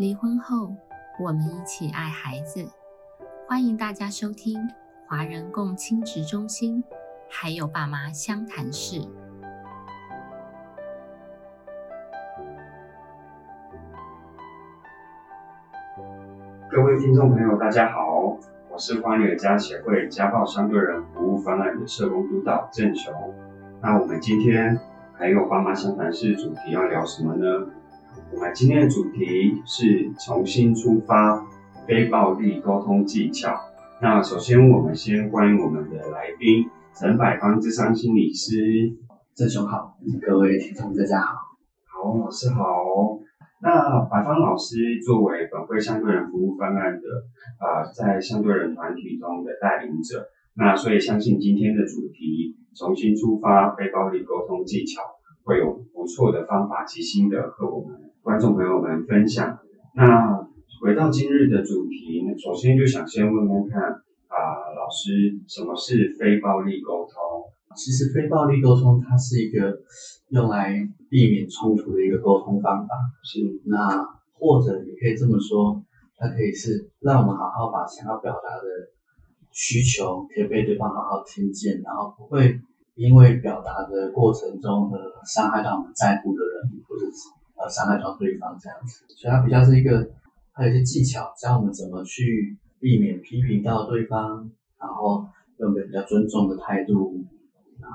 离婚后，我们一起爱孩子。欢迎大家收听华人共亲职中心，还有爸妈相谈室。各位听众朋友，大家好，我是花女家协会家暴相对人服务方案的社工督导郑雄。那我们今天还有爸妈相谈室主题要聊什么呢？我们今天的主题是重新出发非暴力沟通技巧。那首先我们先欢迎我们的来宾陈百芳智商心理师，郑雄好，各位听众大家好，好老师好。那百芳老师作为本会相对人服务方案的啊，在相对人团体中的带领者，那所以相信今天的主题重新出发非暴力沟通技巧，会有不错的方法及心得和我们观众朋友们分享。那回到今日的主题，首先就想先问问看啊，老师什么是非暴力沟通？其实非暴力沟通它是一个用来避免冲突的一个沟通方法。是，那或者也可以这么说，它可以是让我们好好把想要表达的需求可以被对方好好听见，然后不会因为表达的过程中而伤害到我们在乎的人，或者是呃伤害到对方这样子。所以它比较是一个，它有一些技巧教我们怎么去避免批评到对方，然后用个比较尊重的态度。啊，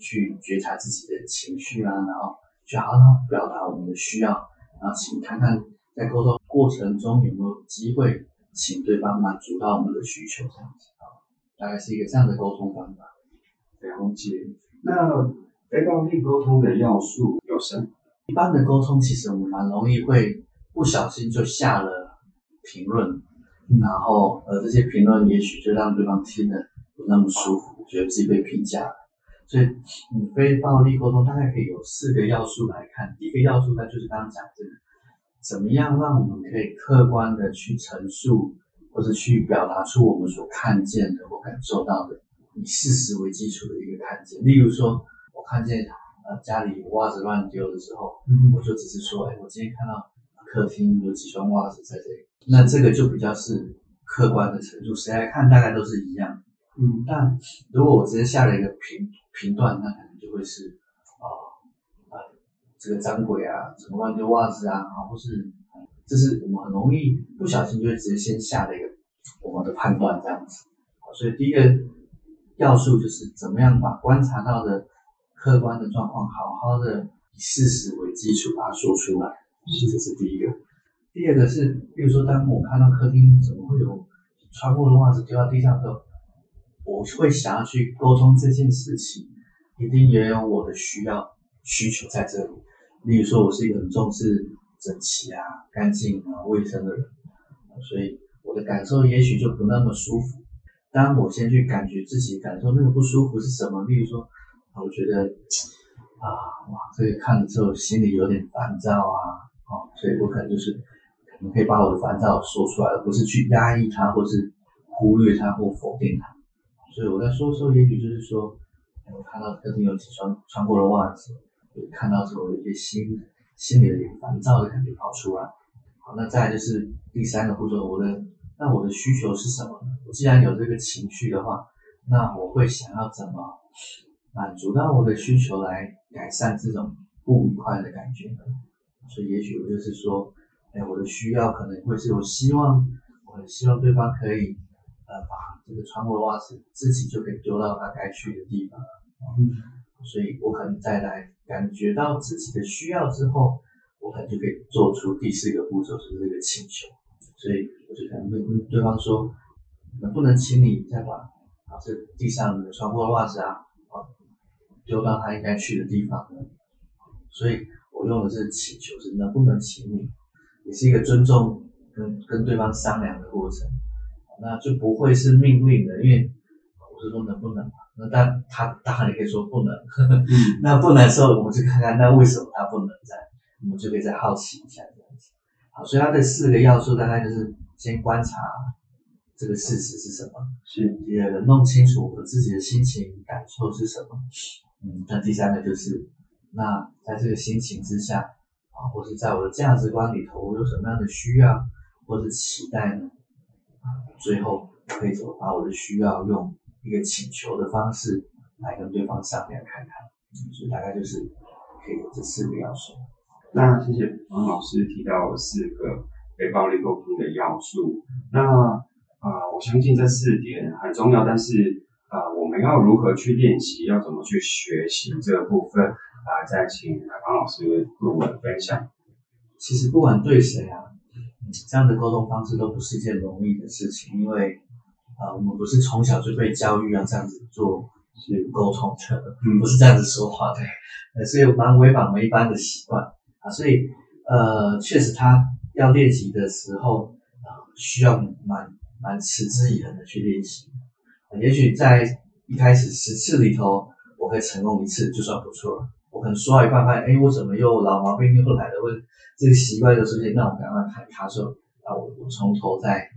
去觉察自己的情绪啊，然后去好好表达我们的需要，然后请看看在沟通过程中有没有机会请对方满足到我们的需求，这样子啊，大概是一个这样的沟通方法。了解。那非暴力沟通的要素有什么？一般的沟通其实我们蛮容易会不小心就下了评论，然后呃这些评论也许就让对方听得不那么舒服，觉得自己被评价了。所以，非暴力沟通大概可以有四个要素来看。第一个要素，呢就是刚刚讲这个，怎么样让我们可以客观的去陈述，或者去表达出我们所看见的或感受到的，以事实为基础的一个看见。例如说，我看见呃家里袜子乱丢的时候，我就只是说，哎，我今天看到客厅有几双袜子在这里，那这个就比较是客观的程度，谁来看大概都是一样。嗯，但如果我直接下了一个评评断，那可能就会是啊啊这个脏鬼啊，怎么乱丢袜子啊，啊或是，这是我们很容易不小心就会直接先下的一个我们的判断这样子。所以第一个要素就是怎么样把观察到的客观的状况，好好的以事实为基础把它说出来，这是第一个。第二个是，比如说当我看到客厅怎么会有穿过的袜子丢到地上的时候。我会想要去沟通这件事情，一定也有我的需要需求在这里。例如说，我是一个很重视整齐啊、干净啊、卫生的人，所以我的感受也许就不那么舒服。当我先去感觉自己感受那个不舒服是什么，例如说，我觉得啊，哇，这个看了之后心里有点烦躁啊，哦，所以我可能就是可能可以把我的烦躁说出来，而不是去压抑它，或是忽略它或否定它。所以我在说的时候，也许就是说，我看到客厅有几双穿过的袜子，看到之后有些心心里有点烦躁的感觉跑出来。好，那再就是第三个步骤，我的那我的需求是什么呢？我既然有这个情绪的话，那我会想要怎么满足到我的需求来改善这种不愉快的感觉呢？所以也许我就是说，哎，我的需要可能会是我希望，我很希望对方可以。呃，把这个穿过的袜子自己就可以丢到他该去的地方。嗯，所以我可能再来感觉到自己的需要之后，我可能就可以做出第四个步骤，就是这个请求。所以我就可能会跟对方说，能不能请你再把啊这地上的穿过的袜子啊，啊丢到他应该去的地方呢？所以我用的是请求，是能不能请你，也是一个尊重跟跟对方商量的过程。那就不会是命令的，因为我是说能不能嘛？那但他当然也可以说不能。那不能的时候，我们就看看那为什么他不能在，我们就可以再好奇一下。好，所以它的四个要素大概就是先观察这个事实是什么，是第二个弄清楚我自己的心情感受是什么，嗯，那第三个就是那在这个心情之下，啊，啊，或是在我的价值观里头，我有什么样的需要或者期待呢？啊，最后可以怎么把我的需要用一个请求的方式来跟对方商量看看？所以大概就是可以有这四个要素。那谢谢王老师提到四个非暴力沟通的要素。那啊，我相信这四点很重要，但是啊，我们要如何去练习，要怎么去学习这个部分啊，再请王老师跟我们分享。其实不管对谁啊，这样的沟通方式都不是一件容易的事情，因为啊，我们不是从小就被教育要这样子做是沟通的，不是这样子说话的，呃，所以蛮违反我们一般的习惯啊，所以呃，确实他要练习的时候啊，需要蛮蛮持之以恒的去练习，也许在一开始十次里头，我可以成功一次就算不错了。我可能说到一半发现，哎，我怎么又老毛病又来了？问这个习惯又出现，那我赶快看他说，那我我从头再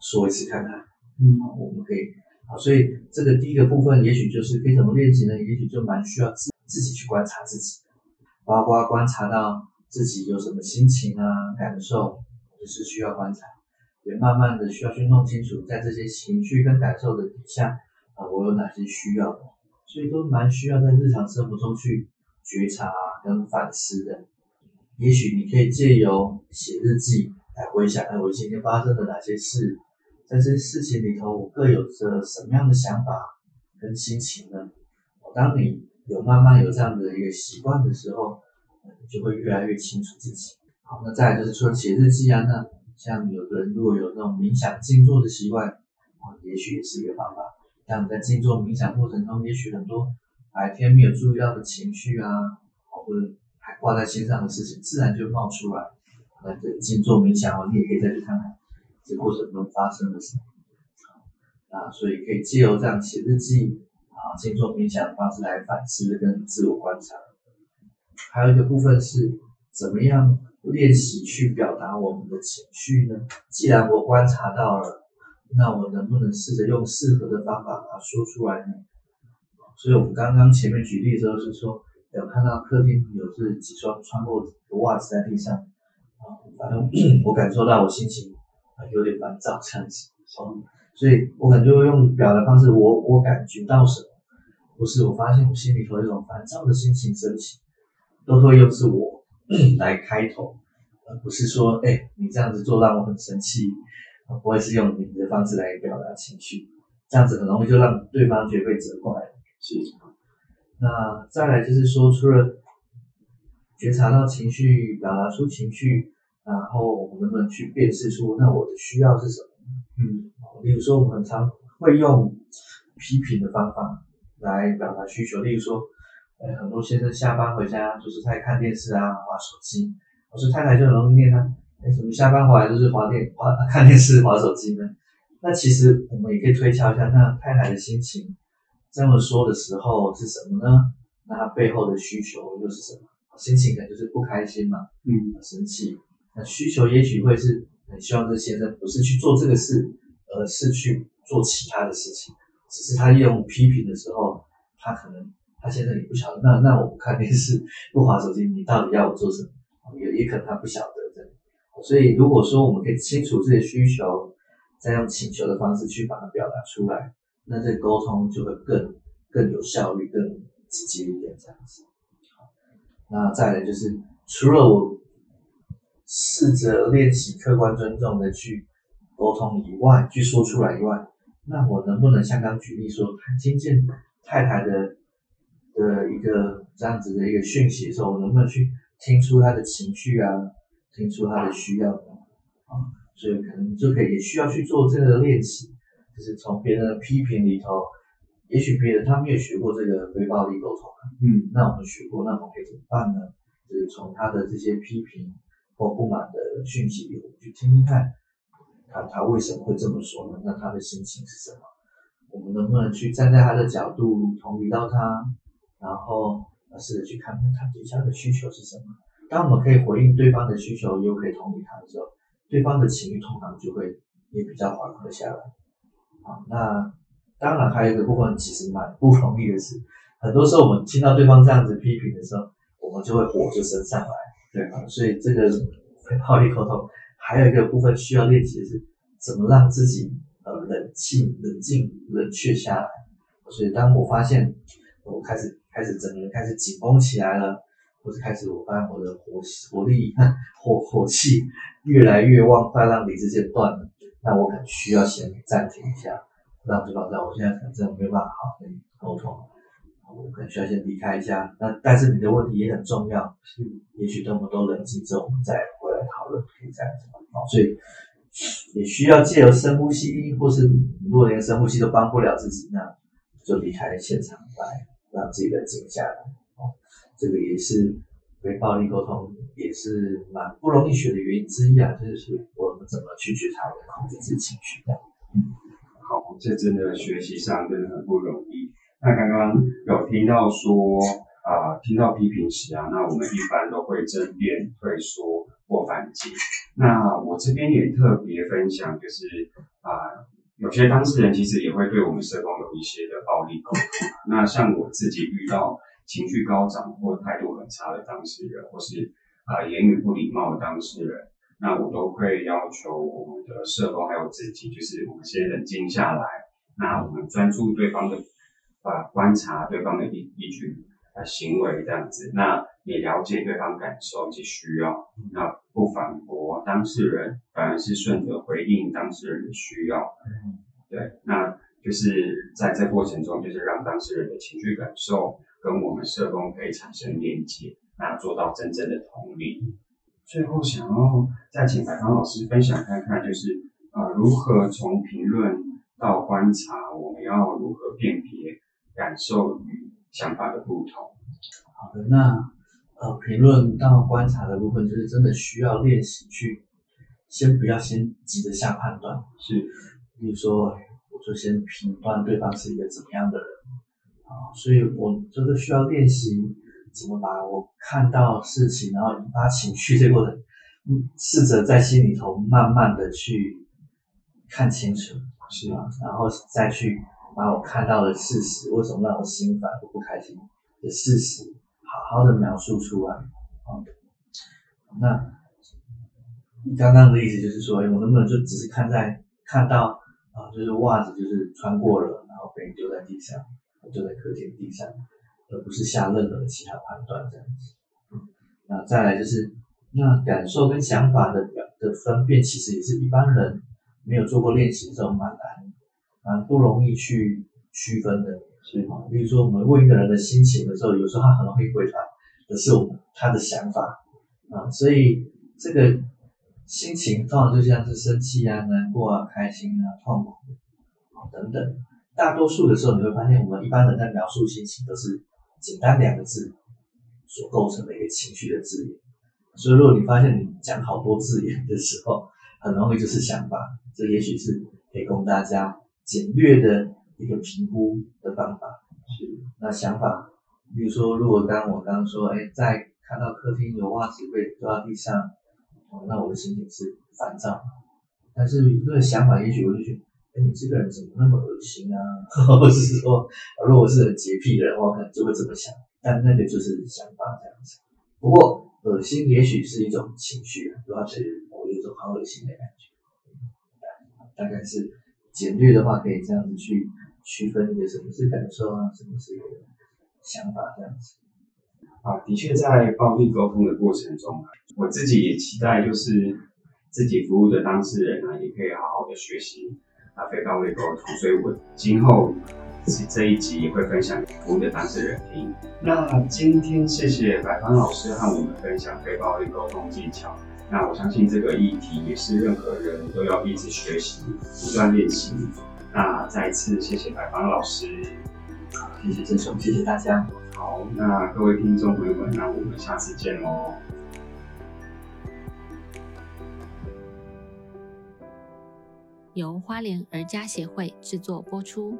说一次看看，嗯，我们可以啊，所以这个第一个部分，也许就是可以怎么练习呢？也许就蛮需要自自己去观察自己，包括观察到自己有什么心情啊、感受，就是需要观察，也慢慢的需要去弄清楚，在这些情绪跟感受的底下啊，我有哪些需要的，所以都蛮需要在日常生活中去。觉察跟反思的，也许你可以借由写日记来回想，哎，我今天发生了哪些事，在这些事情里头，我各有着什么样的想法跟心情呢？当你有慢慢有这样的一个习惯的时候，就会越来越清楚自己。好，那再就是说写日记啊，那像有的人如果有那种冥想静坐的习惯，啊，也许也是一个方法。像你在静坐冥想过程中，也许很多。白天没有注意到的情绪啊，或者还挂在心上的事情，自然就冒出来。那这静坐冥想哦，你也可以再去看看这过程中发生了什么。啊，所以可以借由这样写日记啊，静坐冥想的方式来反思跟自我观察。还有一个部分是怎么样练习去表达我们的情绪呢？既然我观察到了，那我能不能试着用适合的方法把它说出来呢？所以我们刚刚前面举例的时候是说，有看到客厅有这几双穿过的袜子在地上，啊，反正我感受到我心情有点烦躁这样子，所以我可能就会用表达方式，我我感觉到什么，不是我发现我心里头有一种烦躁的心情升起，都会用是我 来开头，而不是说，哎，你这样子做让我很生气，我也是用你的方式来表达情绪，这样子很容易就让对方觉得被责怪。是，那再来就是说，除了觉察到情绪，表达出情绪，然后我们能不能去辨识出那我的需要是什么？嗯，比如说，我们很常会用批评的方法来表达需求，例如说，呃，很多先生下班回家就是在看电视啊，玩手机，我说太太就很容易念他，哎，怎么下班回来就是划电划看电视、划手机呢？那其实我们也可以推敲一下，那太太的心情。这么说的时候是什么呢？那他背后的需求又是什么？心情可能就是不开心嘛，嗯，生气。那需求也许会是很希望这先生不是去做这个事，而是去做其他的事情。只是他用批评的时候，他可能他现在也不晓得。那那我不看电视，不划手机，你到底要我做什么？也也可能他不晓得的。所以如果说我们可以清楚这些需求，再用请求的方式去把它表达出来。那这沟通就会更更有效率、更直接一点，这样子。那再来就是，除了我试着练习客观尊重的去沟通以外，去说出来以外，那我能不能像刚举例说，听见太太的的一个这样子的一个讯息的时候，我能不能去听出他的情绪啊，听出他的需要啊？所以可能就可以也需要去做这个练习。就是从别人的批评里头，也许别人他没有学过这个非暴力沟通，嗯，那我们学过，那我们可以怎么办呢？就是从他的这些批评或不满的讯息里，我们去听听看，他他为什么会这么说呢？那他的心情是什么？我们能不能去站在他的角度同理到他，然后试着去看看他底下的需求是什么？当我们可以回应对方的需求，又可以同理他的时候，对方的情绪通常就会也比较缓和下来。啊，那当然还有一个部分，其实蛮不容易的是，很多时候我们听到对方这样子批评的时候，我们就会火就升上来，对啊，所以这个非暴力沟通还有一个部分需要练习的是怎么让自己呃冷静、冷静、冷却下来。所以当我发现我开始开始整个人开始紧绷起来了，或是开始我发现我的火火力 火火气越来越旺，快让理智线断了，那我可能需要先暂停一下，让对方知道我现在可能真的没有办法好跟你沟通。我可能需要先离开一下，那但是你的问题也很重要，也许等我们都冷静之后，我们再回来讨论可以这样子啊，所以也需要借由深呼吸，或是如果连深呼吸都帮不了自己，那就离开现场来，让自己冷静下来哦。这个也是非暴力沟通，也是蛮不容易学的原因之一啊，就是我们怎么去觉察、控制自己情绪的。好，这真的学习上真的很不容易。那刚刚有听到说，啊，听到批评时啊，那我们一般都会争辩、退缩或反击。那我这边也特别分享，就是啊，有些当事人其实也会对我们社工有一些的暴力沟通。那像我自己遇到情绪高涨或态度很差的当事人，或是啊言语不礼貌的当事人，那我都会要求我们的社工还有自己，就是我们先冷静下来，那我们专注对方的。啊，观察对方的一一举啊行为这样子，那也了解对方感受以及需要，那不反驳当事人，反而是顺着回应当事人的需要。对，那就是在这过程中，就是让当事人的情绪感受跟我们社工可以产生连接，那做到真正的同理。最后想要再请白芳老师分享看看，就是啊，如何从评论到观察，我们要如何辨别？感受与想法的不同。好的，那呃，评论到观察的部分，就是真的需要练习去，先不要先急着下判断。是，比如说，我就先评断对方是一个怎么样的人啊，所以我真的需要练习怎么把我看到事情，然后引发情绪这个过程，嗯，试着在心里头慢慢的去看清楚，是啊，然后再去。把我看到的事实，为什么让我心烦或不开心的事实，好好的描述出来。啊，那你刚刚的意思就是说，我能不能就只是看在看到啊，就是袜子就是穿过了，然后被丢在地上，丢在客厅地上，而不是下任何其他判断这样子。那再来就是，那感受跟想法的表的分辨，其实也是一般人没有做过练习之后蛮难。蛮不容易去区分的，所以嘛，例如说我们问一个人的心情的时候，有时候他很容易回答的是我们他的想法。啊，所以这个心情通常就像是生气啊、难过啊、开心啊、痛苦啊等等，大多数的时候你会发现，我们一般人在描述心情都是简单两个字所构成的一个情绪的字眼，所以如果你发现你讲好多字眼的时候，很容易就是想法，这也许是可以供大家。简略的一个评估的方法是，那想法，比如说，如果当我刚刚说，哎，在看到客厅有袜子被丢到地上，哦，那我的心情是烦躁。但是那个想法，也许我就觉得，哎，你这个人怎么那么恶心啊？或者是说，如果是很洁癖的人，我可能就会这么想。但那个就是想法这样子。不过，恶心也许是一种情绪，主要是我有一种好恶心的感觉，大概是。简略的话，可以这样子去区分一个什么是感受啊，什么是个想法这样子。啊，的确在暴力沟通的过程中，我自己也期待就是自己服务的当事人啊，也可以好好的学习啊非暴力沟通。所以我今后这这一集也会分享给服务的当事人听。那今天谢谢百芳老师和我们分享非暴力沟通技巧。那我相信这个议题也是任何人都要一直学习、不断练习。那再次谢谢白芳老师，谢谢郑总，谢谢大家。好，那各位听众朋友们，那我们下次见喽。由花莲儿家协会制作播出。